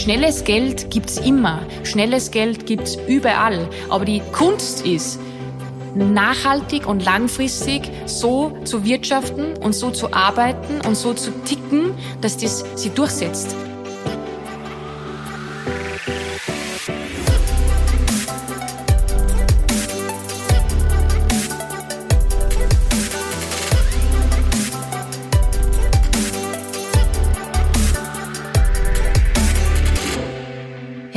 Schnelles Geld gibt's immer. Schnelles Geld gibt's überall. Aber die Kunst ist, nachhaltig und langfristig so zu wirtschaften und so zu arbeiten und so zu ticken, dass das sie durchsetzt.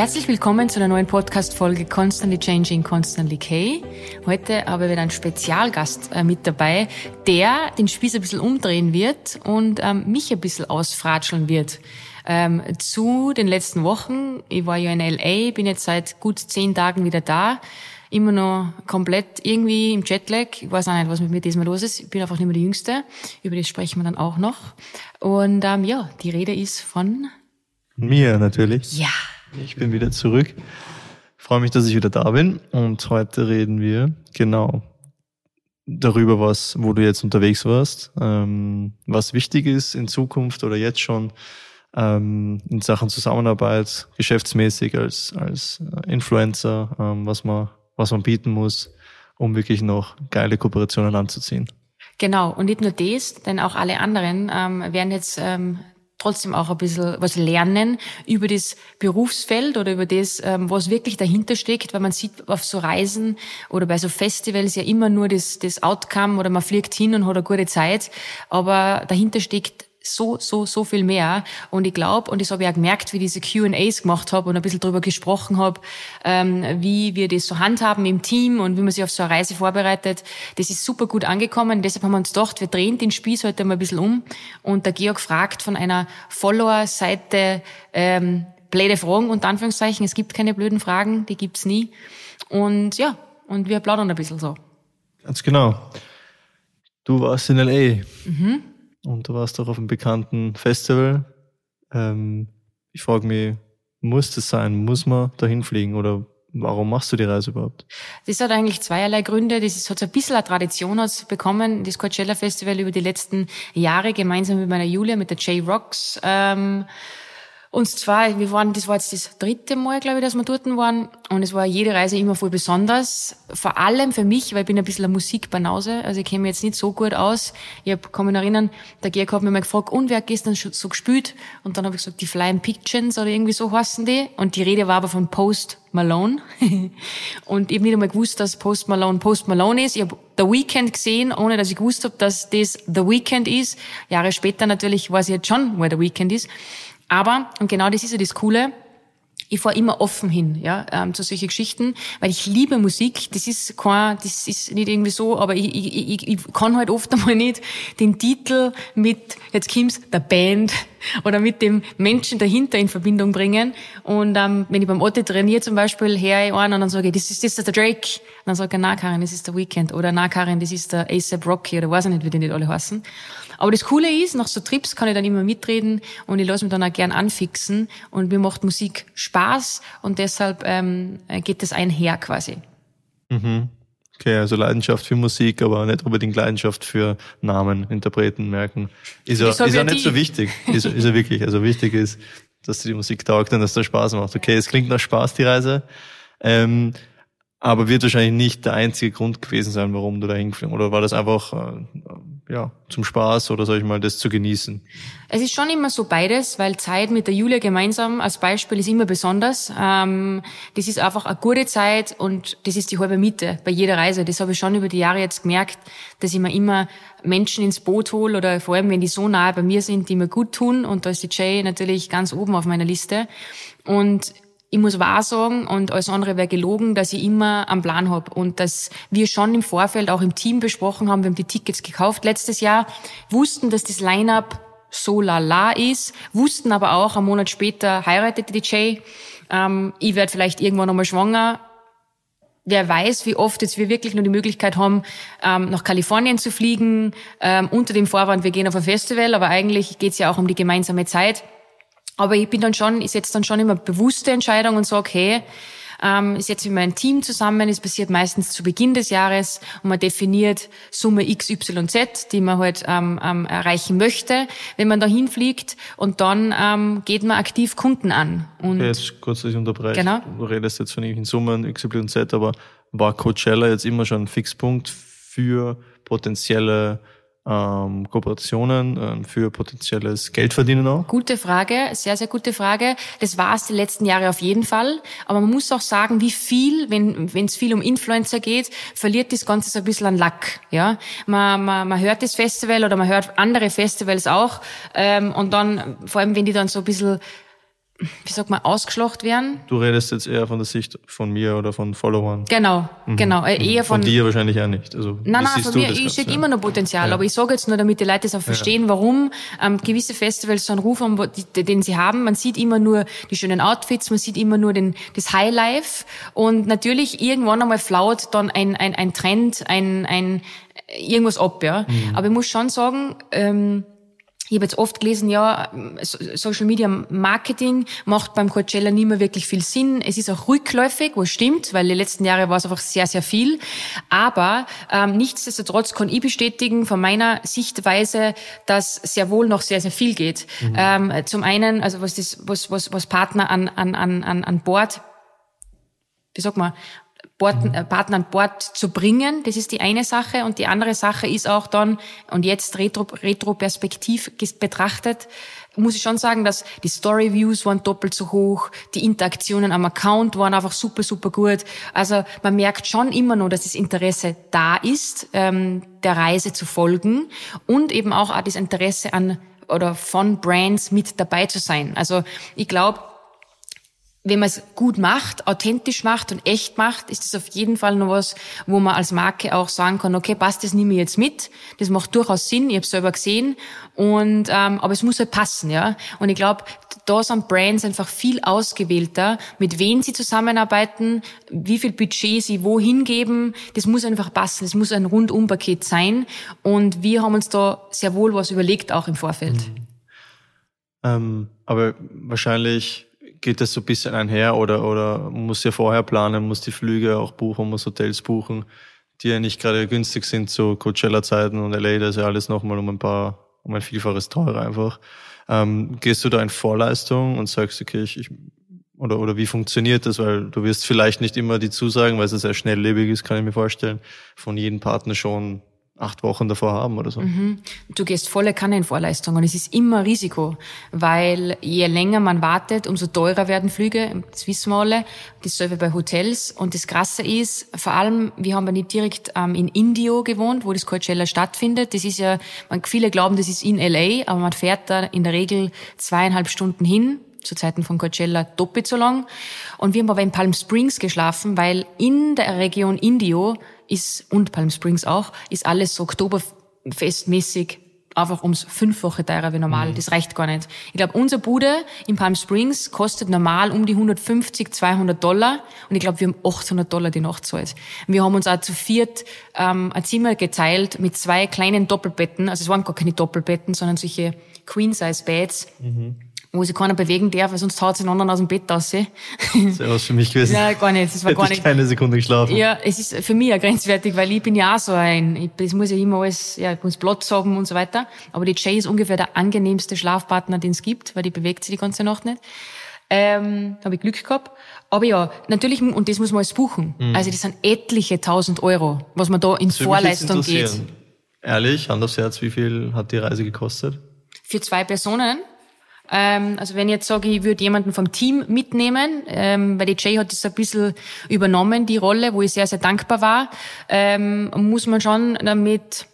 Herzlich willkommen zu einer neuen Podcast-Folge Constantly Changing, Constantly K. Heute haben wir einen Spezialgast äh, mit dabei, der den Spieß ein bisschen umdrehen wird und ähm, mich ein bisschen ausfratscheln wird. Ähm, zu den letzten Wochen, ich war ja in L.A., bin jetzt seit gut zehn Tagen wieder da, immer noch komplett irgendwie im Jetlag. Ich weiß auch nicht, was mit mir diesmal los ist. Ich bin einfach nicht mehr die Jüngste. Über das sprechen wir dann auch noch. Und ähm, ja, die Rede ist von... Mir natürlich. Ja. Ich bin wieder zurück. Ich freue mich, dass ich wieder da bin und heute reden wir genau darüber, was, wo du jetzt unterwegs warst, ähm, was wichtig ist in Zukunft oder jetzt schon ähm, in Sachen Zusammenarbeit, geschäftsmäßig als als Influencer, ähm, was man was man bieten muss, um wirklich noch geile Kooperationen anzuziehen. Genau, und nicht nur das, denn auch alle anderen ähm, werden jetzt ähm, trotzdem auch ein bisschen was lernen über das Berufsfeld oder über das, ähm, was wirklich dahinter steckt, weil man sieht auf so Reisen oder bei so Festivals ja immer nur das, das Outcome oder man fliegt hin und hat eine gute Zeit, aber dahinter steckt so, so, so viel mehr. Und ich glaube, und das habe ich auch gemerkt, wie ich diese Q&As gemacht habe und ein bisschen darüber gesprochen habe, ähm, wie wir das so handhaben im Team und wie man sich auf so eine Reise vorbereitet. Das ist super gut angekommen. Deshalb haben wir uns gedacht, wir drehen den Spieß heute mal ein bisschen um. Und der Georg fragt von einer Follower-Seite, ähm, blöde Fragen, unter Anführungszeichen. Es gibt keine blöden Fragen, die gibt's nie. Und ja, und wir plaudern ein bisschen so. Ganz genau. Du warst in L.A. Mhm. Und du warst auch auf einem bekannten Festival. Ähm, ich frage mich, muss das sein? Muss man dahin fliegen oder warum machst du die Reise überhaupt? Das hat eigentlich zweierlei Gründe. Das ist, hat so ein bisschen eine Tradition bekommen, das Coachella Festival über die letzten Jahre gemeinsam mit meiner Julia, mit der J-Rocks. Ähm, und zwar, wir waren, das war jetzt das dritte Mal, glaube ich, dass wir dort waren. Und es war jede Reise immer voll besonders. Vor allem für mich, weil ich bin ein bisschen eine Musikbanause. Also ich kenne mich jetzt nicht so gut aus. Ich hab, kann mich erinnern, der Georg hat mich mal gefragt, und wer hat gestern so gespielt? Und dann habe ich gesagt, die Flying Pictures oder irgendwie so heißen die. Und die Rede war aber von Post Malone. und ich habe nicht einmal gewusst, dass Post Malone Post Malone ist. Ich habe The Weekend gesehen, ohne dass ich gewusst habe, dass das The Weekend ist. Jahre später natürlich weiß ich jetzt schon, wer The Weekend ist. Aber, und genau das ist ja das Coole, ich fahre immer offen hin, ja, ähm, zu solchen Geschichten, weil ich liebe Musik. Das ist kein, das ist nicht irgendwie so, aber ich, ich, ich, ich kann halt oft einmal nicht den Titel mit, jetzt kommt's, der Band oder mit dem Menschen dahinter in Verbindung bringen. Und ähm, wenn ich beim Otto trainiere zum Beispiel, her ich an und dann sage ich, das ist, das ist der Drake. Und dann sage ich, na Karin, das ist der Weekend. Oder na Karin, das ist der ASAP Rocky oder weiß ich nicht, wie die nicht alle heißen. Aber das Coole ist, nach so Trips kann ich dann immer mitreden und ich lasse mich dann auch gern anfixen und mir macht Musik Spaß und deshalb ähm, geht das einher quasi. Mhm. Okay, also Leidenschaft für Musik, aber nicht unbedingt Leidenschaft für Namen, Interpreten, merken. Ist ja, ist ja nicht so wichtig. Ist, ist ja wirklich. Also wichtig ist, dass dir die Musik taugt und dass das Spaß macht. Okay, es klingt nach Spaß, die Reise. Ähm, aber wird wahrscheinlich nicht der einzige Grund gewesen sein, warum du da hingeflogen Oder war das einfach äh, ja, zum Spaß oder sag ich mal, das zu genießen? Es ist schon immer so beides, weil Zeit mit der Julia gemeinsam als Beispiel ist immer besonders. Ähm, das ist einfach eine gute Zeit und das ist die halbe Miete bei jeder Reise. Das habe ich schon über die Jahre jetzt gemerkt, dass ich mir immer Menschen ins Boot hole oder vor allem, wenn die so nahe bei mir sind, die mir gut tun. Und da ist die Jay natürlich ganz oben auf meiner Liste. Und ich muss wahr sagen und alles andere wäre gelogen, dass ich immer am Plan habe und dass wir schon im Vorfeld auch im Team besprochen haben, wir haben die Tickets gekauft letztes Jahr, wussten, dass das Line-up so lala ist, wussten aber auch, einen Monat später heiratet die Jay, ähm, ich werde vielleicht irgendwann nochmal schwanger, wer weiß, wie oft jetzt wir wirklich nur die Möglichkeit haben, ähm, nach Kalifornien zu fliegen, ähm, unter dem Vorwand, wir gehen auf ein Festival, aber eigentlich geht's ja auch um die gemeinsame Zeit. Aber ich bin dann schon, ich setze dann schon immer bewusste Entscheidungen und sage, hey, ähm, setze ich mein Team zusammen. Es passiert meistens zu Beginn des Jahres und man definiert Summe X, Y, Z, die man halt ähm, ähm, erreichen möchte, wenn man da hinfliegt und dann ähm, geht man aktiv Kunden an. Und okay, jetzt kurz, dass ich unterbreche. Genau. Du redest jetzt von irgendwelchen Summen X, Y, Z, aber war Coachella jetzt immer schon ein Fixpunkt für potenzielle ähm, Kooperationen, ähm, für potenzielles Geldverdienen auch? Gute Frage, sehr, sehr gute Frage. Das war es die letzten Jahre auf jeden Fall. Aber man muss auch sagen, wie viel, wenn es viel um Influencer geht, verliert das Ganze so ein bisschen an Lack. Ja, man, man, man hört das Festival oder man hört andere Festivals auch ähm, und dann, vor allem wenn die dann so ein bisschen wie sagt man, ausgeschlacht werden. Du redest jetzt eher von der Sicht von mir oder von Followern. Genau, mhm. genau. Äh, eher von, von dir wahrscheinlich auch nicht. Also, nein, nein, von mir, ich sehe immer noch Potenzial, ja. aber ich sage jetzt nur, damit die Leute das auch verstehen, ja. warum ähm, gewisse Festivals so einen Ruf haben, den sie haben. Man sieht immer nur die schönen Outfits, man sieht immer nur den, das Highlife und natürlich irgendwann einmal flaut dann ein, ein, ein Trend, ein, ein irgendwas ab, ja. Mhm. Aber ich muss schon sagen, ähm, ich habe jetzt oft gelesen, ja, Social Media Marketing macht beim Coachella nie mehr wirklich viel Sinn. Es ist auch rückläufig, was stimmt, weil die letzten Jahre war es einfach sehr, sehr viel. Aber ähm, nichtsdestotrotz kann ich bestätigen von meiner Sichtweise, dass sehr wohl noch sehr, sehr viel geht. Mhm. Ähm, zum einen, also was das, was, was, was Partner an, an, an, an Bord wie sagt man, Bord, mhm. äh, Partner an Bord zu bringen. Das ist die eine Sache. Und die andere Sache ist auch dann, und jetzt retro, retroperspektiv betrachtet, muss ich schon sagen, dass die Story-Views waren doppelt so hoch, die Interaktionen am Account waren einfach super, super gut. Also man merkt schon immer noch, dass das Interesse da ist, ähm, der Reise zu folgen und eben auch das Interesse an oder von Brands mit dabei zu sein. Also ich glaube, wenn man es gut macht, authentisch macht und echt macht, ist das auf jeden Fall noch was, wo man als Marke auch sagen kann, okay, passt, das nehme ich jetzt mit. Das macht durchaus Sinn, ich habe selber gesehen. Und ähm, aber es muss halt passen, ja. Und ich glaube, da sind Brands einfach viel ausgewählter, mit wem sie zusammenarbeiten, wie viel Budget sie wohin geben. Das muss einfach passen. Das muss ein Rundumpaket sein. Und wir haben uns da sehr wohl was überlegt, auch im Vorfeld. Mhm. Ähm, aber wahrscheinlich geht das so ein bisschen einher oder, oder muss ja vorher planen, muss die Flüge auch buchen, muss Hotels buchen, die ja nicht gerade günstig sind zu Coachella-Zeiten und LA, da ist ja alles nochmal um ein paar, um ein Vielfaches teurer einfach. Ähm, gehst du da in Vorleistung und sagst, okay, ich, ich oder, oder wie funktioniert das? Weil du wirst vielleicht nicht immer die Zusagen, weil es sehr schnelllebig ist, kann ich mir vorstellen, von jedem Partner schon acht Wochen davor haben oder so. Mhm. Du gehst volle Kanne in Vorleistung und es ist immer Risiko, weil je länger man wartet, umso teurer werden Flüge, das wissen wir alle, dasselbe bei Hotels und das Krasse ist, vor allem, wir haben ja nicht direkt ähm, in Indio gewohnt, wo das Coachella stattfindet, das ist ja, man, viele glauben, das ist in LA, aber man fährt da in der Regel zweieinhalb Stunden hin, zu Zeiten von Coachella doppelt so lang. Und wir haben aber in Palm Springs geschlafen, weil in der Region Indio ist, und Palm Springs auch, ist alles so Oktoberfestmäßig einfach ums Fünffache teurer wie normal. Mhm. Das reicht gar nicht. Ich glaube, unser Bude in Palm Springs kostet normal um die 150, 200 Dollar. Und ich glaube, wir haben 800 Dollar die Nacht zahlt. Wir haben uns auch zu viert ähm, ein Zimmer geteilt mit zwei kleinen Doppelbetten. Also es waren gar keine Doppelbetten, sondern solche Queen-Size-Beds. Mhm wo sich keiner bewegen darf, weil sonst haut sich ein anderen aus dem Bett raus. Sehr was für mich gewesen. Ja, gar nicht. Das war Hätte gar nicht. keine Sekunde geschlafen. Ja, es ist für mich ja grenzwertig, weil ich bin ja auch so ein, ich, das muss ja immer alles, ja, ich muss Platz haben und so weiter. Aber die Jay ist ungefähr der angenehmste Schlafpartner, den es gibt, weil die bewegt sich die ganze Nacht nicht. Ähm, habe ich Glück gehabt. Aber ja, natürlich, und das muss man alles buchen. Mhm. Also das sind etliche tausend Euro, was man da in das Vorleistung geht. Ehrlich, Hand aufs Herz, wie viel hat die Reise gekostet? Für zwei Personen ähm, also wenn ich jetzt sage, ich würde jemanden vom Team mitnehmen, ähm, weil die Jay hat das ein bisschen übernommen, die Rolle, wo ich sehr, sehr dankbar war, ähm, muss man schon damit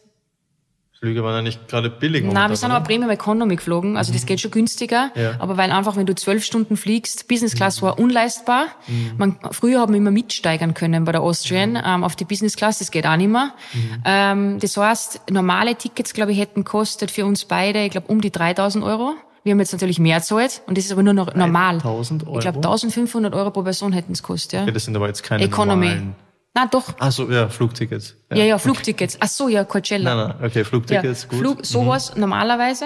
Flüge waren ja nicht gerade billig. Nein, wir sind aber Premium Economy geflogen, also mhm. das geht schon günstiger. Ja. Aber weil einfach, wenn du zwölf Stunden fliegst, Business Class mhm. war unleistbar. Mhm. Man, früher haben wir immer mitsteigern können bei der Austrian mhm. ähm, auf die Business Class, das geht auch nicht mehr. Mhm. Ähm, das heißt, normale Tickets, glaube ich, hätten kostet für uns beide, ich glaube, um die 3000 Euro. Wir haben jetzt natürlich mehr zahlt und das ist aber nur noch normal. 1000 Euro? Ich glaube 1500 Euro pro Person hätten es gekostet. Ja. Okay, das sind aber jetzt keine Economy. normalen... Na doch. Ach so, ja, Flugtickets. Ja, ja, ja Flugtickets. Ach so, ja, Coachella. Nein, nein, okay, Flugtickets, ja, gut. Flug, sowas mhm. normalerweise.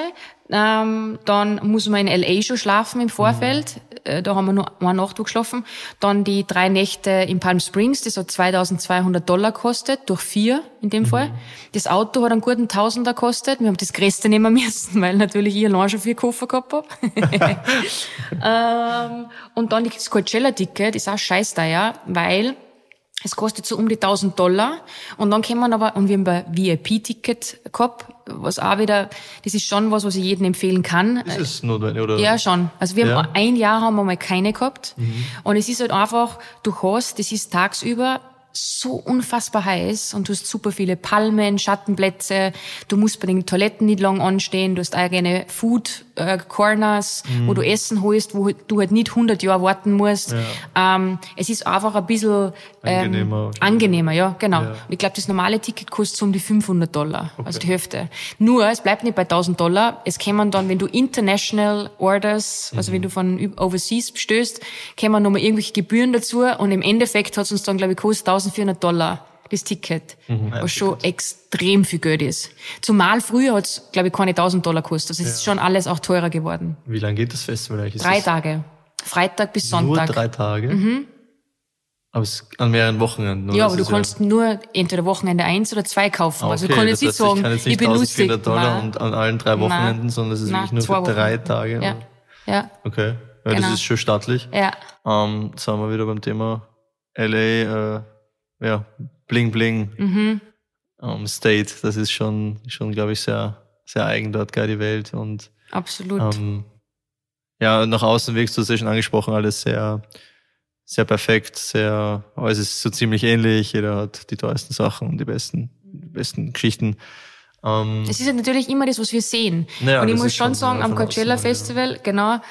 Ähm, dann muss man in LA schon schlafen im Vorfeld. Äh, da haben wir nur eine Nacht geschlafen. Dann die drei Nächte in Palm Springs, das hat 2200 Dollar gekostet, durch vier in dem Fall. Mhm. Das Auto hat einen guten Tausender gekostet. Wir haben das Größte nehmen müssen, weil natürlich ich allein schon vier Koffer gehabt hab. ähm, und dann das Coachella-Ticket ist auch scheiß teuer, weil es kostet so um die 1000 Dollar. Und dann kann man aber, und wir haben ein VIP-Ticket gehabt, was auch wieder, das ist schon was, was ich jedem empfehlen kann. Ist es notwendig, oder? Ja, schon. Also wir ja. haben ein Jahr haben wir mal keine gehabt. Mhm. Und es ist halt einfach, du hast, das ist tagsüber so unfassbar heiß und du hast super viele Palmen, Schattenplätze. Du musst bei den Toiletten nicht lang anstehen. Du hast eigene Food äh, Corners, mhm. wo du Essen holst, wo du halt nicht 100 Jahre warten musst. Ja. Ähm, es ist einfach ein bisschen ähm, angenehmer. Angenehmer, ja, genau. Ja. Ich glaube, das normale Ticket kostet so um die 500 Dollar, okay. also die Hälfte. Nur, es bleibt nicht bei 1000 Dollar. Es kämen dann, wenn du international orders, also mhm. wenn du von overseas stößt, kämen nochmal irgendwelche Gebühren dazu und im Endeffekt hat es uns dann, glaube ich, kostet 1400 Dollar das Ticket, mhm, was schon extrem viel Geld ist. Zumal früher hat es, glaube ich, keine 1000 Dollar gekostet. Also es ja. ist schon alles auch teurer geworden. Wie lange geht das Festival eigentlich? Drei Tage. Freitag bis Sonntag. Nur drei Tage? Mhm. Aber es an mehreren Wochenenden. Ja, aber du kannst ja nur entweder Wochenende eins oder zwei kaufen. Also okay, also du kannst nicht sagen, ich, kann jetzt nicht ich bin lustig. Dollar und an allen drei Wochenenden, Nein. sondern es ist Nein, wirklich nur für drei Tage. Ja. ja. Okay. Ja, genau. das ist schon stattlich. Ja. Ähm, jetzt sind wir wieder beim Thema LA, äh, ja, Bling Bling mhm. um, State. Das ist schon, schon glaube ich, sehr, sehr eigen dort, geil, die Welt. Und, Absolut. Ähm, ja, nach außen wirkst du es ja schon angesprochen, alles sehr, sehr perfekt, sehr, aber es ist so ziemlich ähnlich. Jeder hat die teuersten Sachen und die besten, die besten Geschichten. Ähm, es ist ja natürlich immer das, was wir sehen. Naja, und ich muss schon sagen, am Coachella Festival, ja. genau,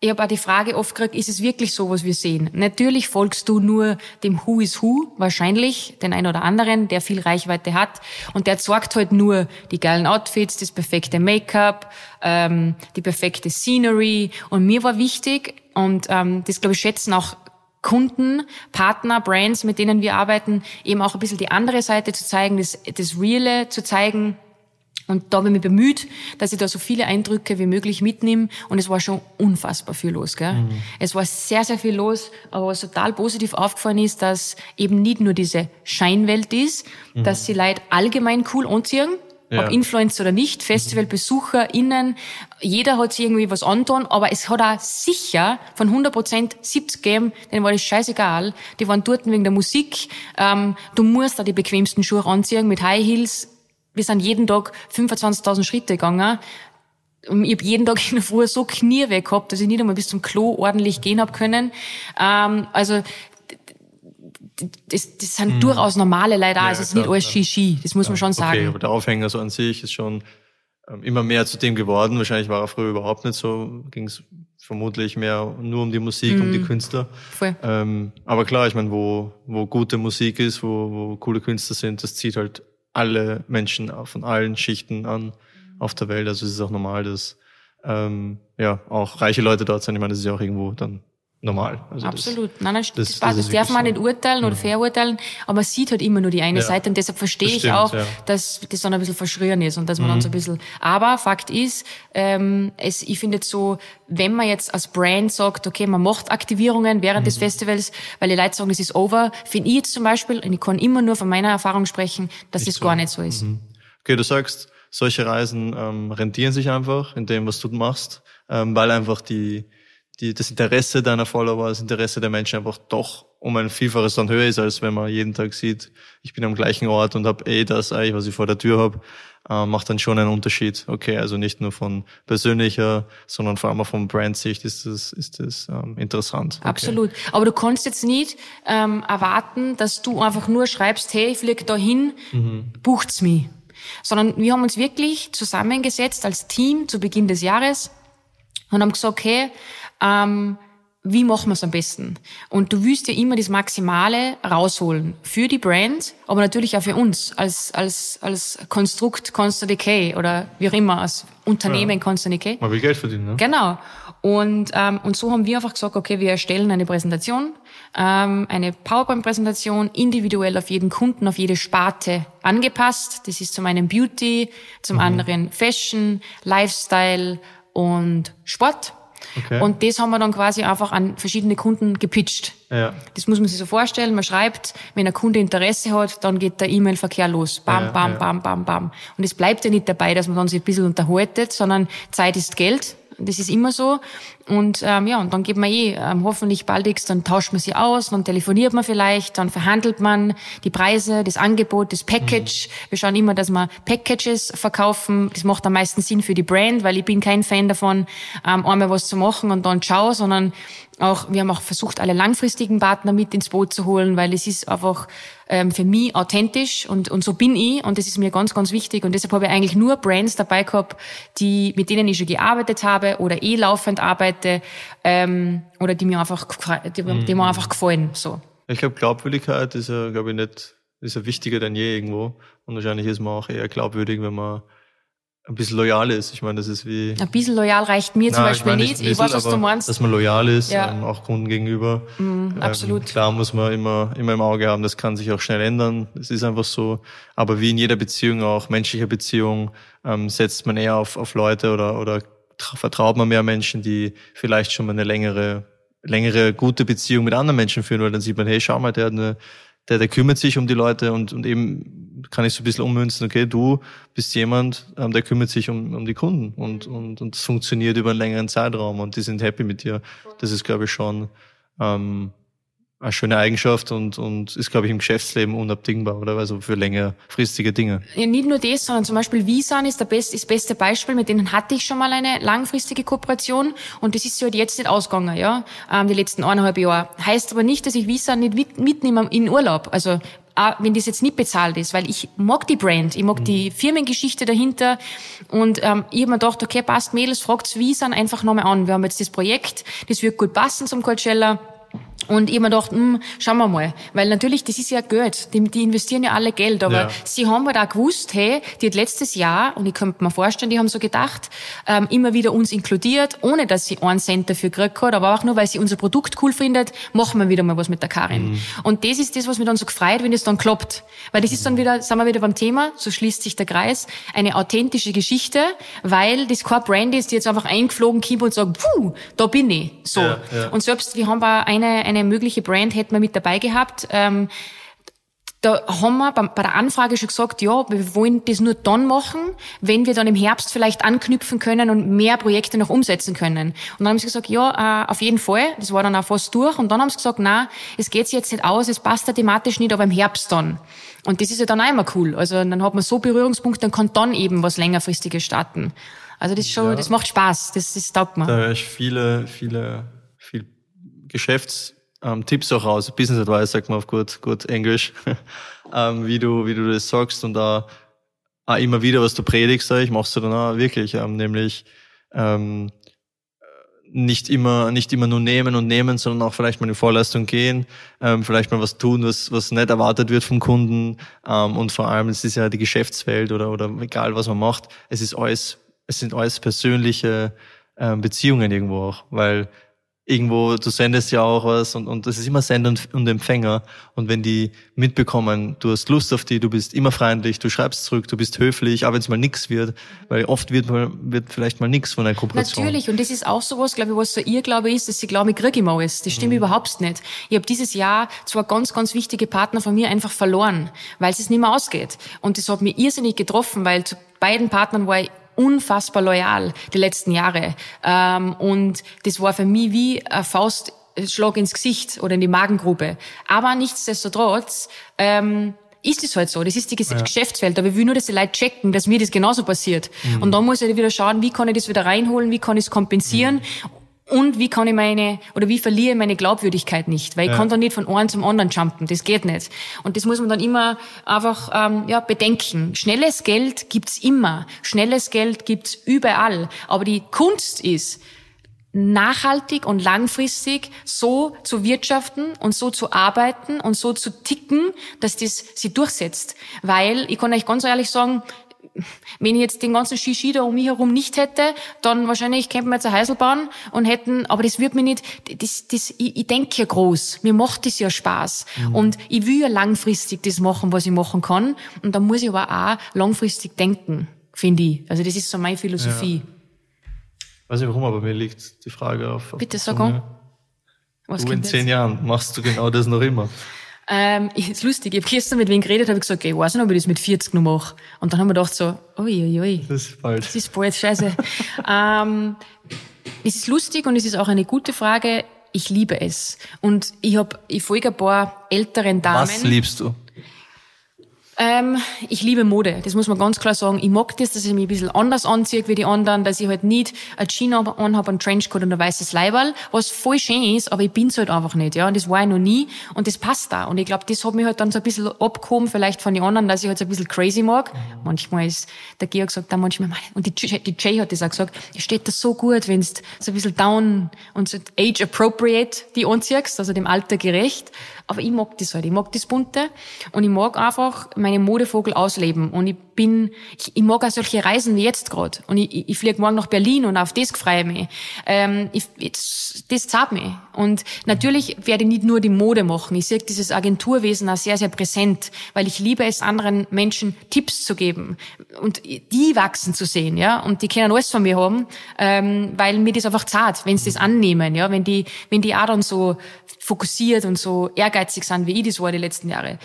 ich habe auch die Frage oft gekriegt, ist es wirklich so, was wir sehen? Natürlich folgst du nur dem Who is Who, wahrscheinlich, den einen oder anderen, der viel Reichweite hat. Und der sorgt halt nur die geilen Outfits, das perfekte Make-up, ähm, die perfekte Scenery. Und mir war wichtig, und ähm, das, glaube ich, schätzen auch Kunden, Partner, Brands, mit denen wir arbeiten, eben auch ein bisschen die andere Seite zu zeigen, das, das Reale zu zeigen, und da habe ich mich bemüht, dass ich da so viele Eindrücke wie möglich mitnehme. Und es war schon unfassbar viel los. Gell? Mhm. Es war sehr, sehr viel los. Aber was total positiv aufgefallen ist, dass eben nicht nur diese Scheinwelt ist, mhm. dass sie Leute allgemein cool anziehen. Ja. Ob Influencer oder nicht, FestivalbesucherInnen, jeder hat sich irgendwie was angetan, aber es hat auch sicher von 100 Prozent 70 gegeben, denen war das scheißegal. Die waren dort wegen der Musik. Ähm, du musst da die bequemsten Schuhe anziehen mit High Heels wir sind jeden Tag 25.000 Schritte gegangen. Und ich habe jeden Tag in der Früh so Knie weg gehabt, dass ich nicht einmal bis zum Klo ordentlich gehen hab können. Ähm, also das, das sind hm. durchaus normale Leute ja, also es ist klar, nicht alles Shishi, das muss ja. man schon sagen. Okay, aber der Aufhänger so an sich ist schon ähm, immer mehr zu dem geworden. Wahrscheinlich war er früher überhaupt nicht so, ging es vermutlich mehr nur um die Musik, mhm. um die hm. Künstler. Voll. Ähm, aber klar, ich meine, wo, wo gute Musik ist, wo, wo coole Künstler sind, das zieht halt alle Menschen von allen Schichten an auf der Welt. Also es ist auch normal, dass ähm, ja auch reiche Leute dort sind. Ich meine, das ist ja auch irgendwo dann normal. Also Absolut. Das, nein, nein, das, das, das darf man so. nicht urteilen oder ja. verurteilen, aber man sieht halt immer nur die eine ja. Seite und deshalb verstehe ich auch, ja. dass das dann ein bisschen verschrien ist und dass man mhm. dann so ein bisschen, aber Fakt ist, ähm, es, ich finde jetzt so, wenn man jetzt als Brand sagt, okay, man macht Aktivierungen während mhm. des Festivals, weil die Leute sagen, das ist over, finde ich jetzt zum Beispiel, und ich kann immer nur von meiner Erfahrung sprechen, dass nicht das so. gar nicht so ist. Mhm. Okay, du sagst, solche Reisen ähm, rentieren sich einfach in dem, was du machst, ähm, weil einfach die die, das Interesse deiner Follower, das Interesse der Menschen einfach doch um ein Vielfaches dann höher ist, als wenn man jeden Tag sieht, ich bin am gleichen Ort und habe eh das eigentlich, was ich vor der Tür habe, äh, macht dann schon einen Unterschied. Okay, also nicht nur von persönlicher, sondern vor allem auch von Brandsicht ist das, ist das ähm, interessant. Okay. Absolut. Aber du kannst jetzt nicht ähm, erwarten, dass du einfach nur schreibst, hey, ich fliege dahin, mhm. bucht's mich. Sondern wir haben uns wirklich zusammengesetzt als Team zu Beginn des Jahres und haben gesagt, okay, ähm, wie machen wir es am besten? Und du willst ja immer das Maximale rausholen für die Brand, aber natürlich auch für uns als, als, als Konstrukt Constant Decay oder wie auch immer, als Unternehmen ja. Constant Decay. Man will Geld verdienen, ne? Genau. Und, ähm, und so haben wir einfach gesagt, okay, wir erstellen eine Präsentation, ähm, eine PowerPoint-Präsentation, individuell auf jeden Kunden, auf jede Sparte angepasst. Das ist zum einen Beauty, zum mhm. anderen Fashion, Lifestyle und Sport. Okay. Und das haben wir dann quasi einfach an verschiedene Kunden gepitcht. Ja. Das muss man sich so vorstellen. Man schreibt, wenn ein Kunde Interesse hat, dann geht der E-Mail-Verkehr los. Bam, ja, bam, ja. bam, bam, bam. Und es bleibt ja nicht dabei, dass man dann sich ein bisschen unterhaltet, sondern Zeit ist Geld. Das ist immer so. Und ähm, ja, und dann geht man eh ähm, hoffentlich baldigst, dann tauscht man sie aus, dann telefoniert man vielleicht, dann verhandelt man die Preise, das Angebot, das Package. Mhm. Wir schauen immer, dass wir Packages verkaufen. Das macht am meisten Sinn für die Brand, weil ich bin kein Fan davon, ähm, einmal was zu machen und dann ciao, sondern auch, wir haben auch versucht, alle langfristigen Partner mit ins Boot zu holen, weil es ist einfach ähm, für mich authentisch und, und so bin ich und das ist mir ganz, ganz wichtig und deshalb habe ich eigentlich nur Brands dabei gehabt, die, mit denen ich schon gearbeitet habe oder eh laufend arbeite ähm, oder die mir einfach, die, die mir mhm. einfach gefallen. So. Ich glaube, Glaubwürdigkeit ist ja, glaube ich, nicht, ist ja wichtiger denn je irgendwo und wahrscheinlich ist man auch eher glaubwürdig, wenn man ein bisschen loyal ist. Ich meine, das ist wie. Ein bisschen loyal reicht mir zum Beispiel ich meine, nicht. ich weiß, was du meinst. Dass man loyal ist, ja. ähm, auch Kunden gegenüber. Mm, ähm, absolut. Klar muss man immer, immer im Auge haben, das kann sich auch schnell ändern. Das ist einfach so. Aber wie in jeder Beziehung, auch menschlicher Beziehung, ähm, setzt man eher auf, auf Leute oder, oder vertraut man mehr Menschen, die vielleicht schon mal eine längere, längere gute Beziehung mit anderen Menschen führen, weil dann sieht man, hey, schau mal, der hat eine, der, der kümmert sich um die Leute und, und eben kann ich so ein bisschen ummünzen, okay, du bist jemand, ähm, der kümmert sich um, um die Kunden und, und, und das funktioniert über einen längeren Zeitraum und die sind happy mit dir. Das ist, glaube ich, schon ähm, eine schöne Eigenschaft und, und ist, glaube ich, im Geschäftsleben unabdingbar, oder? Also für längerfristige Dinge. Ja, nicht nur das, sondern zum Beispiel Visan ist der best, ist das beste Beispiel, mit denen hatte ich schon mal eine langfristige Kooperation und das ist halt jetzt nicht ausgegangen, ja, ähm, die letzten eineinhalb Jahre. Heißt aber nicht, dass ich Visan nicht mitnehme in Urlaub. Also wenn das jetzt nicht bezahlt ist, weil ich mag die Brand, ich mag mhm. die Firmengeschichte dahinter und ähm, ich habe mir gedacht, okay, passt Mädels, fragt's Visan einfach nochmal an. Wir haben jetzt das Projekt, das wird gut passen zum Coachella und ich hab mir gedacht, hm, schauen wir mal. Weil natürlich, das ist ja Geld. Die, die investieren ja alle Geld. Aber ja. sie haben halt auch gewusst, hey, die hat letztes Jahr, und ich könnte mir vorstellen, die haben so gedacht, ähm, immer wieder uns inkludiert, ohne dass sie einen Cent dafür gekriegt hat, aber auch nur, weil sie unser Produkt cool findet, machen wir wieder mal was mit der Karin. Mhm. Und das ist das, was mich dann so gefreut, wenn es dann klappt. Weil das ist dann wieder, sind wir wieder beim Thema, so schließt sich der Kreis, eine authentische Geschichte, weil das kein Brand ist, die jetzt einfach eingeflogen kommt und sagt, puh, da bin ich. So. Ja, ja. Und selbst, wir haben eine, eine mögliche Brand hätten wir mit dabei gehabt. Ähm, da haben wir bei der Anfrage schon gesagt, ja, wir wollen das nur dann machen, wenn wir dann im Herbst vielleicht anknüpfen können und mehr Projekte noch umsetzen können. Und dann haben sie gesagt, ja, äh, auf jeden Fall. Das war dann auch fast durch. Und dann haben sie gesagt, na, es geht jetzt nicht aus, es passt ja thematisch nicht, aber im Herbst dann. Und das ist ja dann auch immer cool. Also dann hat man so Berührungspunkte, dann kann dann eben was längerfristiges starten. Also das ist schon, ja. das macht Spaß, das, das taugt mir. Da höre ich viele, viele, viel Geschäfts ähm, Tipps auch raus, Business Advice sagt man auf gut, gut Englisch, ähm, wie du, wie du das sagst und da auch immer wieder, was du predigst, ich machst du dann auch wirklich, ähm, nämlich ähm, nicht immer, nicht immer nur nehmen und nehmen, sondern auch vielleicht mal in Vorleistung gehen, ähm, vielleicht mal was tun, was, was nicht erwartet wird vom Kunden. Ähm, und vor allem, es ist ja die Geschäftswelt oder, oder egal was man macht, es ist alles, es sind alles persönliche ähm, Beziehungen irgendwo auch, weil irgendwo, du sendest ja auch was und, und das ist immer Sender und Empfänger. Und wenn die mitbekommen, du hast Lust auf die, du bist immer freundlich, du schreibst zurück, du bist höflich, auch wenn es mal nix wird, weil oft wird mal, wird vielleicht mal nix von einer Kooperation. Natürlich, und das ist auch sowas, glaube ich, was so ihr Glaube ist, dass sie glauben, ich kriege immer alles. Das stimmt mhm. überhaupt nicht. Ich habe dieses Jahr zwei ganz, ganz wichtige Partner von mir einfach verloren, weil es nicht mehr ausgeht. Und das hat mich irrsinnig getroffen, weil zu beiden Partnern war ich unfassbar loyal die letzten Jahre. Ähm, und das war für mich wie ein Faustschlag ins Gesicht oder in die Magengrube. Aber nichtsdestotrotz, ähm, ist es halt so. Das ist die ja. Geschäftswelt. Aber ich will nur, dass die Leute checken, dass mir das genauso passiert. Mhm. Und dann muss ich wieder schauen, wie kann ich das wieder reinholen, wie kann ich es kompensieren. Mhm. Und wie kann ich meine, oder wie verliere ich meine Glaubwürdigkeit nicht? Weil ich ja. kann dann nicht von einem zum anderen jumpen. Das geht nicht. Und das muss man dann immer einfach ähm, ja, bedenken. Schnelles Geld gibt's immer. Schnelles Geld gibt's überall. Aber die Kunst ist, nachhaltig und langfristig so zu wirtschaften und so zu arbeiten und so zu ticken, dass das sich durchsetzt. Weil, ich kann euch ganz ehrlich sagen, wenn ich jetzt den ganzen Shishi da um mich herum nicht hätte, dann wahrscheinlich könnten wir jetzt eine Heisel bauen und hätten, aber das wird mir nicht, das, das, ich, ich denke ja groß. Mir macht das ja Spaß. Mhm. Und ich will ja langfristig das machen, was ich machen kann. Und da muss ich aber auch langfristig denken, finde ich. Also das ist so meine Philosophie. Weiß nicht warum, aber mir liegt die Frage auf. auf Bitte sag an. Was du in zehn? Jahren machst du genau das noch immer. Ähm, ist lustig. Ich habe gestern mit wem geredet, habe ich gesagt, ich weiß nicht, ob ich das mit 40 noch mache. Und dann haben wir gedacht so, ui, ui, ui. Das ist bald. Das ist bald, scheiße. ähm, es ist lustig und es ist auch eine gute Frage. Ich liebe es. Und ich hab, ich folge ein paar älteren Damen. Was liebst du? Ähm, ich liebe Mode, das muss man ganz klar sagen. Ich mag das, dass ich mich ein bisschen anders anziehe wie die anderen, dass ich halt nicht ein Jeans anhabe, einen Trenchcoat und ein weißes Leiberl, was voll schön ist, aber ich bin's halt einfach nicht, ja. Und das war ich noch nie und das passt da. Und ich glaube, das hat mich halt dann so ein bisschen abgehoben, vielleicht von den anderen, dass ich halt so ein bisschen crazy mag. Manchmal ist der Georg sagt dann manchmal, und die, die Jay hat das auch gesagt, es steht das so gut, wenn's so ein bisschen down und so age appropriate die anziehst, also dem Alter gerecht. Aber ich mag das halt. Ich mag das Bunte und ich mag einfach meinen Modevogel ausleben. Und ich bin, ich, ich mag auch solche Reisen wie jetzt gerade. Und ich, ich, fliege morgen nach Berlin und auf das freue ich mich. Ähm, ich, das, das zahlt mich. Und natürlich werde ich nicht nur die Mode machen. Ich sehe dieses Agenturwesen auch sehr, sehr präsent, weil ich liebe es, anderen Menschen Tipps zu geben und die wachsen zu sehen, ja. Und die können alles von mir haben, ähm, weil mir das einfach zahlt, wenn sie das annehmen, ja. Wenn die, wenn die auch dann so fokussiert und so ehrgeizig sind, wie ich das war die letzten Jahre.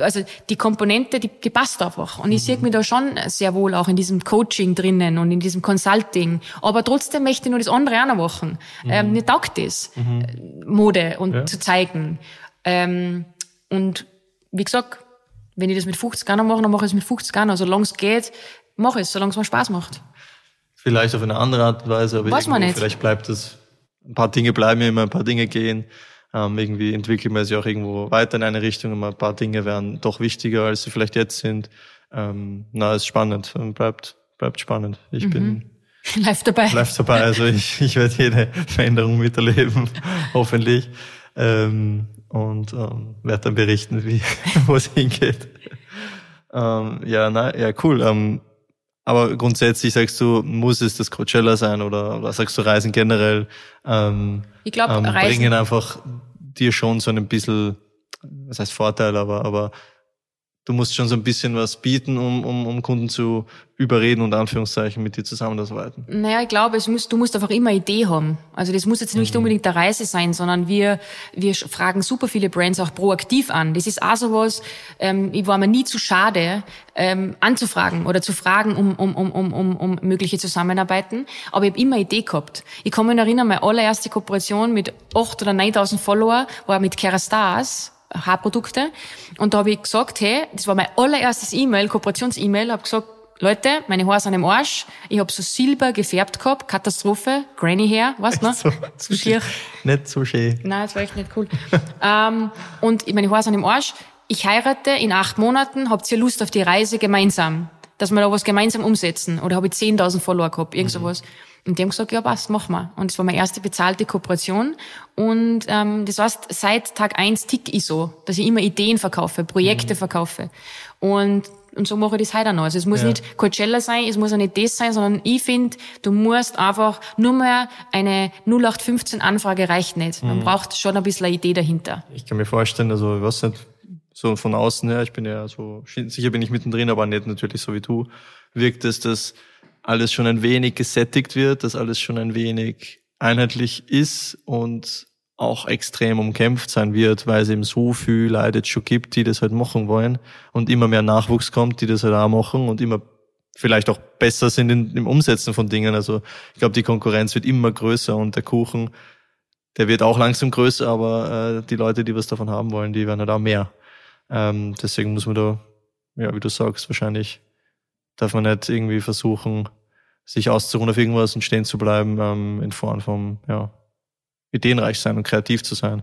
Also die Komponente, die, die passt einfach. Und ich mhm. sehe mich da schon sehr wohl auch in diesem Coaching drinnen und in diesem Consulting. Aber trotzdem möchte ich nur das andere auch noch machen. Mhm. Ähm, mir taugt das, mhm. Mode und ja. zu zeigen. Ähm, und wie gesagt, wenn ich das mit 50 Jahren mache, dann mache ich es mit 50 Jahren. Solange es geht, mache ich es, solange es mir Spaß macht. Vielleicht auf eine andere Art und Weise, aber Weiß man nicht. vielleicht bleibt es, ein paar Dinge bleiben immer, ein paar Dinge gehen. Ähm, irgendwie entwickelt man sich auch irgendwo weiter in eine Richtung und ein paar Dinge werden doch wichtiger, als sie vielleicht jetzt sind. Ähm, na, ist spannend bleibt, bleibt spannend. Ich mhm. bin live dabei. Live dabei. Also ich, ich werde jede Veränderung miterleben, hoffentlich. Ähm, und ähm, werde dann berichten, wie wo es hingeht. Ähm, ja, na, ja, cool. Ähm, aber grundsätzlich sagst du, muss es das Coachella sein oder, oder sagst du Reisen generell? Ähm, ich glaube, ähm, Reisen bringen einfach dir schon so ein bisschen, was heißt Vorteil, aber, aber du musst schon so ein bisschen was bieten, um, um, um Kunden zu überreden und Anführungszeichen mit dir zusammenzuarbeiten. Naja, ich glaube, es muss, du musst einfach immer Idee haben. Also das muss jetzt nicht mhm. unbedingt der Reise sein, sondern wir, wir fragen super viele Brands auch proaktiv an. Das ist auch sowas, ähm, ich war mir nie zu schade, ähm, anzufragen oder zu fragen um, um, um, um, um, um mögliche Zusammenarbeiten. Aber ich habe immer Idee gehabt. Ich kann mich erinnern, meine allererste Kooperation mit 8 oder 9.000 Follower war mit Kerastars Haarprodukte. Und da habe ich gesagt, hey, das war mein allererstes E-Mail, Kooperations-E-Mail, habe gesagt, Leute, meine Haare sind im Arsch. Ich habe so silber gefärbt gehabt, Katastrophe, Granny Hair, weißt du? So, so schier. Nicht so schön. Nein, das war echt nicht cool. ähm, und meine Haare sind im Arsch. Ich heirate in acht Monaten. Habt ihr Lust auf die Reise gemeinsam? Dass wir da was gemeinsam umsetzen? Oder habe ich 10.000 Follower gehabt? Irgend sowas. Mhm. Und die haben gesagt, ja passt, mach mal. Und das war meine erste bezahlte Kooperation. Und ähm, das heißt, seit Tag eins tick ich so, dass ich immer Ideen verkaufe, Projekte mhm. verkaufe. Und und so mache ich das heute noch. Also es muss ja. nicht Coachella sein, es muss auch nicht das sein, sondern ich finde, du musst einfach nur mehr eine 0815 Anfrage reicht nicht. Man mhm. braucht schon ein bisschen eine Idee dahinter. Ich kann mir vorstellen, also ich weiß nicht, so von außen her, ich bin ja so, sicher bin ich mittendrin, aber nicht natürlich so wie du, wirkt es, dass alles schon ein wenig gesättigt wird, dass alles schon ein wenig einheitlich ist und auch extrem umkämpft sein wird, weil es eben so viel Leute schon gibt, die das halt machen wollen und immer mehr Nachwuchs kommt, die das halt auch machen und immer vielleicht auch besser sind in, im Umsetzen von Dingen. Also ich glaube, die Konkurrenz wird immer größer und der Kuchen, der wird auch langsam größer, aber äh, die Leute, die was davon haben wollen, die werden halt auch mehr. Ähm, deswegen muss man da, ja, wie du sagst, wahrscheinlich darf man nicht irgendwie versuchen, sich auszuruhen auf irgendwas und stehen zu bleiben, ähm, in Form von, ja, ideenreich sein und kreativ zu sein.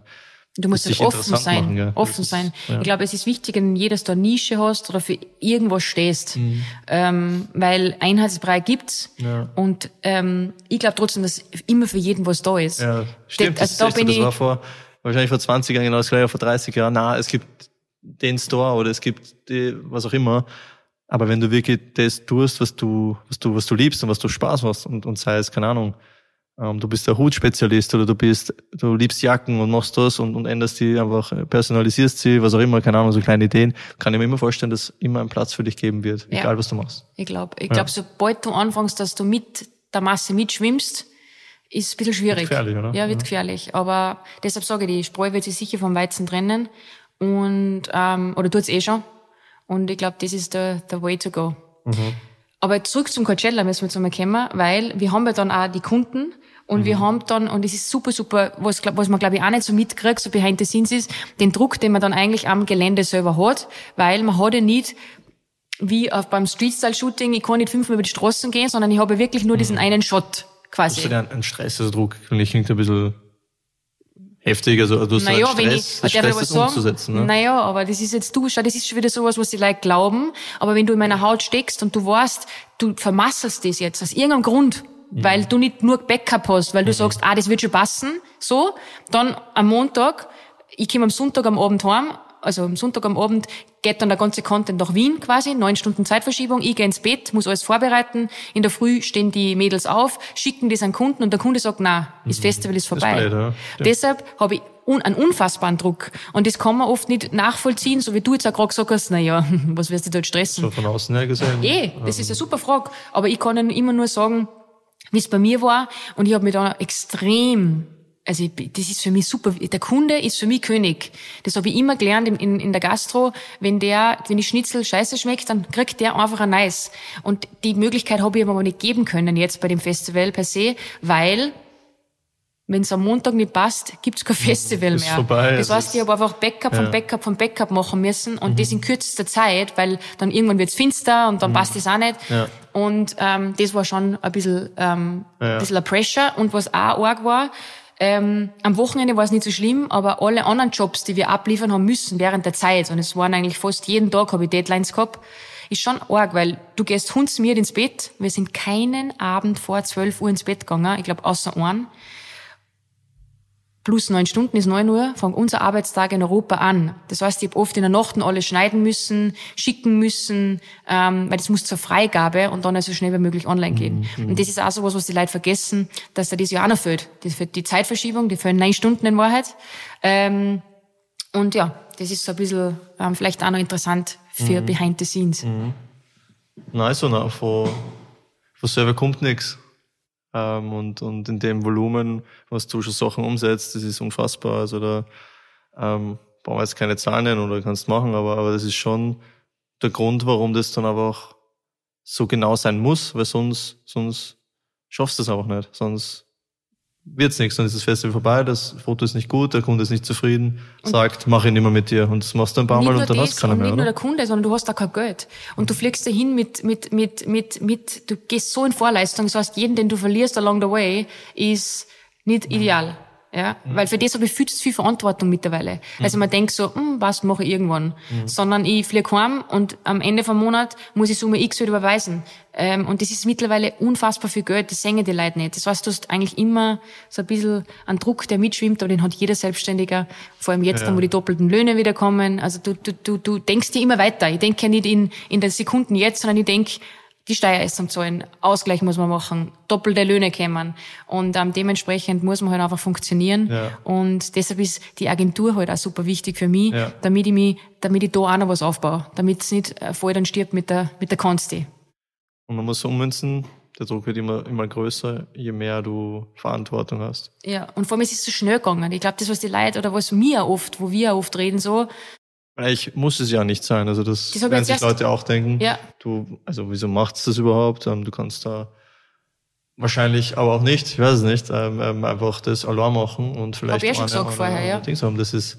Du musst halt offen sein, machen, ja. offen sein. Ja. Ich glaube, es ist wichtig, wenn jedes da Nische hast oder für irgendwas stehst, mhm. ähm, weil Einheitsbrei gibt's ja. und ähm, ich glaube trotzdem, dass immer für jeden was da ist. Ja, stimmt. Das, also da bin so, das war vor wahrscheinlich vor 20 Jahren genau das gleiche, vor 30 Jahren. Na, es gibt den Store oder es gibt die, was auch immer. Aber wenn du wirklich das tust, was du, was du, was du liebst und was du Spaß machst und, und sei es, keine Ahnung, ähm, du bist der Hutspezialist oder du bist, du liebst Jacken und machst das und, und änderst die einfach, personalisierst sie, was auch immer, keine Ahnung, so kleine Ideen, kann ich mir immer vorstellen, dass immer ein Platz für dich geben wird, egal was du machst. Ich glaube, ich glaube, ja. sobald du anfängst, dass du mit der Masse mitschwimmst, ist ein bisschen schwierig. Gefährlich, oder? Ja, wird gefährlich. Aber deshalb sage ich, die Spreu wird sich sicher vom Weizen trennen. Und, ähm, oder tut's eh schon. Und ich glaube, das ist der, der way to go. Mhm. Aber zurück zum Coachella müssen wir jetzt einmal kommen, weil wir haben ja dann auch die Kunden und wir haben dann, und es ist super, super, was, was man glaube ich auch nicht so mitkriegt, so behind the scenes ist, den Druck, den man dann eigentlich am Gelände selber hat, weil man hat ja nicht, wie auf, beim Street-Style-Shooting, ich kann nicht fünfmal über die Straßen gehen, sondern ich habe wirklich nur diesen einen Shot quasi. Hast du denn einen Stress, also Druck? Klingt ein bisschen heftig. Also du hast Naja, wenn Stress, ich, darf ich Stress was ist sagen? umzusetzen. Ne? Naja, aber das ist jetzt du, schau, das ist schon wieder sowas, was die Leute glauben. Aber wenn du in meiner Haut steckst und du weißt, du vermasselst das jetzt aus irgendeinem Grund, Mhm. weil du nicht nur Backup hast, weil du sagst, ah, das wird schon passen, so, dann am Montag, ich komme am Sonntag am Abend heim, also am Sonntag am Abend geht dann der ganze Content nach Wien quasi, neun Stunden Zeitverschiebung, ich gehe ins Bett, muss alles vorbereiten, in der Früh stehen die Mädels auf, schicken das an Kunden und der Kunde sagt, na, das Festival ist vorbei. blöd, ja. Ja. Deshalb habe ich un einen unfassbaren Druck. Und das kann man oft nicht nachvollziehen, so wie du jetzt auch gerade gesagt hast, na ja, was wirst du jetzt stressen? So von außen her gesehen. Eh, das ist eine super Frage. Aber ich kann Ihnen immer nur sagen, wie es bei mir war. Und ich habe mich da extrem, also ich, das ist für mich super. Der Kunde ist für mich König. Das habe ich immer gelernt in, in, in der Gastro. Wenn der, wenn die Schnitzel scheiße schmeckt, dann kriegt der einfach ein Nice. Und die Möglichkeit habe ich ihm aber nicht geben können jetzt bei dem Festival per se, weil wenn es am Montag nicht passt, gibt's kein Festival Ist mehr. vorbei, das es heißt, ich habe einfach Backup von Ja. Backup von Backup machen müssen und das in kürzester Zeit, weil dann irgendwann wird's finster und dann passt es auch nicht. Ja. Und ähm, das war schon ein bisschen, ähm, Ja. ein bisschen ein Pressure. Und was auch arg war, ähm, am Wochenende war es nicht so schlimm, aber alle anderen Jobs, die wir abliefern haben müssen während der Zeit, und es waren eigentlich fast jeden Tag, habe ich Deadlines gehabt, ist schon arg, weil du gehst hundsmiert ins Bett. Wir sind keinen Abend vor 12 Uhr ins Bett gegangen, ich glaube außer einen plus neun Stunden ist neun Uhr, fängt unser Arbeitstag in Europa an. Das heißt, ich habe oft in der Nacht noch alles schneiden müssen, schicken müssen, ähm, weil das muss zur Freigabe und dann so schnell wie möglich online gehen. Und das ist auch so was, was die Leute vergessen, dass da das ja auch noch fehlt. Das fehlt die Zeitverschiebung, die fehlen neun Stunden in Wahrheit. Ähm, und ja, das ist so ein bisschen ähm, vielleicht auch noch interessant für Behind the Scenes. Nein, so na, von, von selber kommt nichts. Ähm, und, und in dem Volumen, was du schon Sachen umsetzt, das ist unfassbar. Also da ähm, brauchen wir jetzt keine Zahlen nennen oder kannst machen, aber, aber das ist schon der Grund, warum das dann aber auch so genau sein muss, weil sonst, sonst schaffst du es einfach nicht. Sonst wird's nichts, dann ist das Festival vorbei, das Foto ist nicht gut, der Kunde ist nicht zufrieden, sagt, mach ich nicht mehr mit dir. Und das machst du ein paar Mal und dann hast du keiner mehr, nicht nur oder? der Kunde, sondern du hast da kein Geld. Und du fliegst dahin mit, mit, mit, mit, mit, du gehst so in Vorleistung, das heißt, jeden, den du verlierst along the way, ist nicht ideal. Ja, weil für das habe ich viel zu viel Verantwortung mittlerweile. Also man denkt so, hm, was mache ich irgendwann? Sondern ich fliege heim und am Ende vom Monat muss ich Summe X wieder überweisen. Ähm, und das ist mittlerweile unfassbar viel Geld, das sehen die Leute nicht. Das heißt, du hast eigentlich immer so ein bisschen einen Druck, der mitschwimmt, aber den hat jeder Selbstständiger. Vor allem jetzt, Ja. dann, wo die doppelten Löhne wieder kommen. Also du, du, du, du denkst dir immer weiter. Ich denke ja nicht in, in den Sekunden jetzt, sondern ich denke, die Steuer ist am Zahlen, Ausgleich muss man machen, doppelte Löhne kämen. Und ähm, dementsprechend muss man halt einfach funktionieren. Ja. Und deshalb ist die Agentur halt auch super wichtig für mich, Ja. damit ich mich, damit ich da auch noch was aufbaue, damit es nicht äh, voll dann stirbt mit der, mit der Konsti. Und man muss ummünzen, der Druck wird immer, immer größer, je mehr du Verantwortung hast. Ja, und vor allem es ist so schnell gegangen. Ich glaube, das, was die Leute, oder was mir oft, wo wir oft reden, so, Eigentlich muss es ja nicht sein. Also das, Das ich werden sich Leute auch denken. Ja. Du, also wieso macht's das überhaupt? Ähm, Du kannst da wahrscheinlich, aber auch nicht, ich weiß es nicht, ähm, ähm, einfach das Alarm machen und vielleicht Hab ich ja schon eine gesagt vorher, ja. Dings haben. Das ist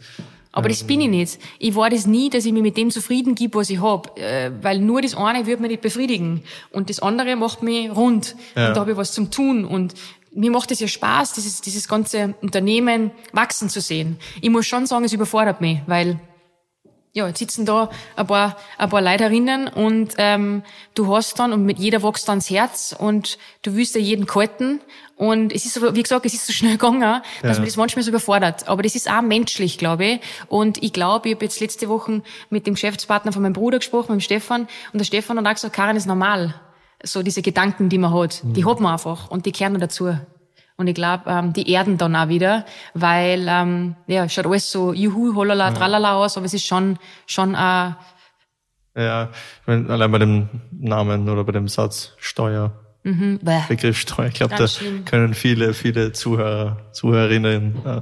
Aber das bin ich nicht. Ich war das nie, dass ich mich mit dem zufrieden gebe, was ich hab, äh, weil nur das eine wird mich nicht befriedigen und das andere macht mich rund Ja. und da habe ich was zum tun und mir macht es ja Spaß, dieses, dieses ganze Unternehmen wachsen zu sehen. Ich muss schon sagen, es überfordert mich, weil ja, jetzt sitzen da ein paar, ein paar Leute herinnen und ähm, du hast dann, und mit jeder wächst dann das Herz und du willst ja jeden kalten. Und es ist aber, wie gesagt, es ist so schnell gegangen, dass Ja. man das manchmal so überfordert. Aber das ist auch menschlich, glaube ich. Und ich glaube, ich habe jetzt letzte Woche mit dem Geschäftspartner von meinem Bruder gesprochen, mit dem Stefan, und der Stefan hat auch gesagt, Karin ist normal. So diese Gedanken, die man hat, die hat man einfach und die kehren dazu. Und ich glaube, ähm, die erden dann auch wieder, weil ähm, ja, schaut alles so juhu, holala, tralala aus, aber es ist schon schon äh, ja, ich mein, allein bei dem Namen oder bei dem Satz Steuer Mhm. Begriff Steuer. Ich glaube, da schlimm. können viele, viele Zuhörer, Zuhörerinnen äh,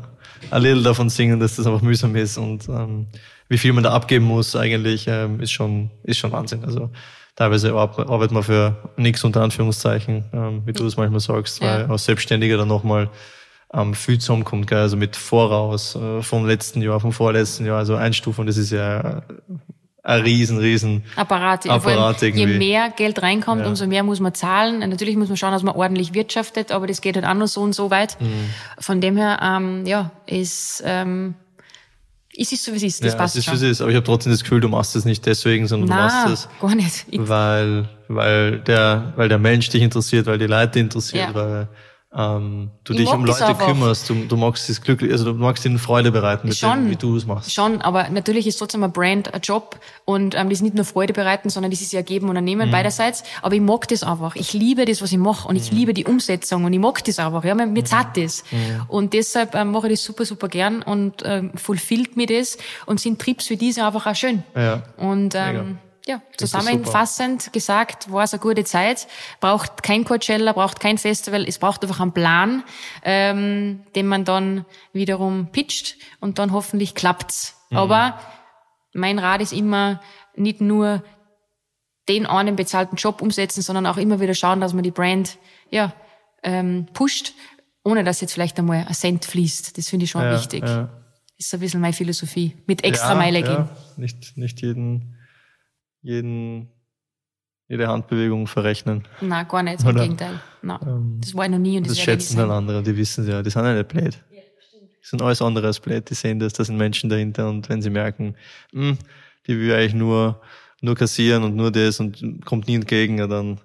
ein little davon singen, dass das einfach mühsam ist und ähm, wie viel man da abgeben muss eigentlich, ähm, ist schon, ist schon Wahnsinn. Also teilweise ar- arbeitet man für nichts unter Anführungszeichen, ähm, wie du es manchmal sagst, weil Ja. als Selbstständiger dann nochmal ähm, viel zusammenkommt, gell? also mit Voraus äh, vom letzten Jahr, vom vorletzten Jahr, also Einstufung, das ist ja ein riesen, riesen Apparat. Apparat allem, Je mehr Geld reinkommt, Ja. umso mehr muss man zahlen. Natürlich muss man schauen, dass man ordentlich wirtschaftet, aber das geht halt auch nur so und so weit. Mhm. Von dem her, ähm, ja, ist, ähm, ist es so, wie es ist. Das ja, passt es ist, schon. wie es ist. Aber ich habe trotzdem das Gefühl, du machst es nicht deswegen, sondern du Nein, machst es, gar nicht. Ich, weil, weil der, weil der Mensch dich interessiert, weil die Leute interessiert, Ja. weil ähm, du Ich dich um Leute kümmerst, du, du magst es glücklich, also du magst ihnen Freude bereiten mit Schon. dem, wie du es machst. Schon, aber natürlich ist trotzdem ein Brand ein Job und ähm, das ist nicht nur Freude bereiten, sondern das ist ja geben und ein nehmen Mhm. beiderseits. Aber ich mag das einfach. Ich liebe das, was ich mache und Mhm. ich liebe die Umsetzung und ich mag das einfach. Ja, mir, mir zahlt das. Und deshalb ähm, mache ich das super, super gern und ähm, fulfillt mir das und sind Trips wie diese einfach auch schön. Ja. Und Mega. Ja, zusammenfassend gesagt, war es eine gute Zeit. Braucht kein Coachella, braucht kein Festival, es braucht einfach einen Plan, ähm, den man dann wiederum pitcht und dann hoffentlich klappt's. Mhm. Aber mein Rat ist immer nicht nur den einen bezahlten Job umsetzen, sondern auch immer wieder schauen, dass man die Brand ja ähm, pusht, ohne dass jetzt vielleicht einmal ein Cent fließt. Das finde ich schon Ja, wichtig. ja. ist ein bisschen meine Philosophie. Mit extra ja, Meile gehen. Nicht, nicht jeden, jeden, jede Handbewegung verrechnen. Na, gar nicht, im Oder? Gegenteil. Na, Ähm, das war ich noch nie und das, Das schätzen dann sein. andere, die wissen ja, die sind ja nicht blöd. Die sind alles andere als blöd, die sehen das, da sind Menschen dahinter und wenn sie merken, hm, die will eigentlich nur, nur kassieren und nur das und kommt nie entgegen, ja, dann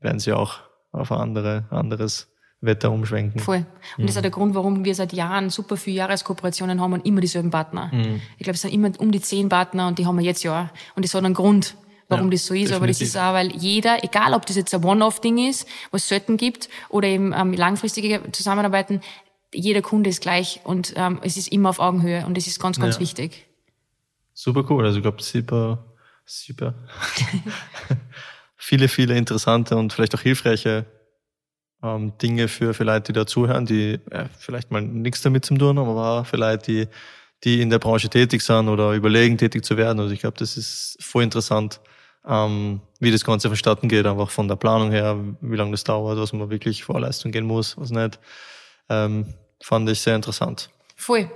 werden sie auch auf ein andere, anderes Wetter umschwenken. Voll. Und das ist auch der Grund, warum wir seit Jahren super viele Jahreskooperationen haben und immer dieselben Partner. Mhm. Ich glaube, es sind immer um die zehn Partner und die haben wir jetzt ja. Und das hat einen Grund, warum Ja, das so ist. Aber das definitiv. ist auch, weil jeder, egal ob das jetzt ein One-Off-Ding ist, was es selten gibt, oder eben ähm, langfristige Zusammenarbeiten, jeder Kunde ist gleich und ähm, es ist immer auf Augenhöhe und das ist ganz, ganz Ja. wichtig. Super cool, also ich glaube, super, super. viele, viele interessante und vielleicht auch hilfreiche ähm, Dinge für, für Leute, die da zuhören, die äh, vielleicht mal nichts damit zu tun haben, aber Leute, die, die in der Branche tätig sind oder überlegen, tätig zu werden. Also ich glaube, das ist voll interessant, ähm, wie das Ganze vonstatten geht, einfach von der Planung her, wie lange das dauert, was man wirklich Vorleistung gehen muss, was nicht. Ähm, fand ich sehr interessant. Voll.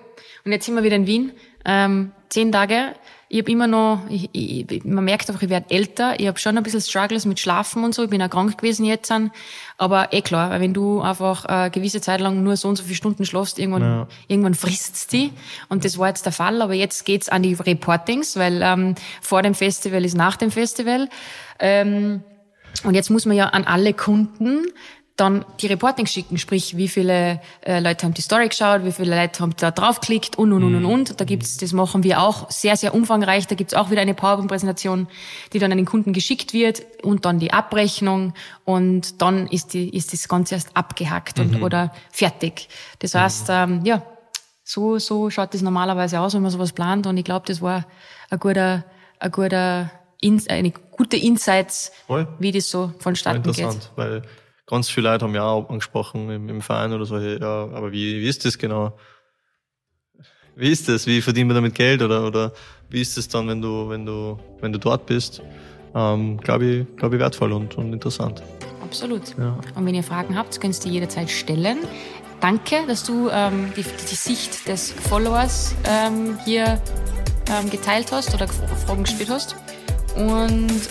Und jetzt sind wir wieder in Wien. Ähm, zehn Tage. Ich habe immer noch, ich, ich, man merkt einfach, ich werde älter. Ich habe schon ein bisschen Struggles mit Schlafen und so. Ich bin auch krank gewesen jetzt. An. Aber eh klar, weil wenn du einfach eine gewisse Zeit lang nur so und so viele Stunden schlafst, irgendwann, Ja. irgendwann frisst's die. Und das war jetzt der Fall. Aber jetzt geht's an die Reportings, weil ähm, vor dem Festival ist nach dem Festival. Ähm, und jetzt muss man ja an alle Kunden dann die Reportings schicken, sprich, wie viele äh, Leute haben die Story geschaut, wie viele Leute haben da draufgeklickt und, und, und, und, und. Da gibt's, das machen wir auch sehr, sehr umfangreich. Da gibt's auch wieder eine PowerPoint-Präsentation, die dann an den Kunden geschickt wird und dann die Abrechnung und dann ist, die, ist das Ganze erst abgehackt und, oder fertig. Das heißt, ähm, ja, so, so schaut das normalerweise aus, wenn man sowas plant und ich glaube, das war ein guter, ein guter, In- eine gute Insights, Voll. wie das so vonstatten geht. Interessant, weil ganz viele Leute haben ja auch angesprochen im, im Verein oder so, hey, ja, aber wie, wie ist das genau? Wie ist das? Wie verdient man damit Geld oder, oder wie ist es dann, wenn du, wenn du, wenn du dort bist? Ähm, glaube ich, glaube ich wertvoll und, und interessant. Absolut. Ja. Und wenn ihr Fragen habt, könnt ihr die jederzeit stellen. Danke, dass du ähm, die, die Sicht des Followers ähm, hier ähm, geteilt hast oder Fragen gestellt hast. Und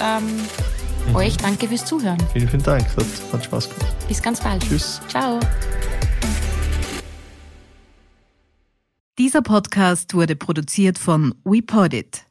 ähm, euch danke fürs Zuhören. Vielen, vielen Dank. Hat, hat Spaß gemacht. Bis ganz bald. Tschüss. Ciao. Dieser Podcast wurde produziert von WePodit.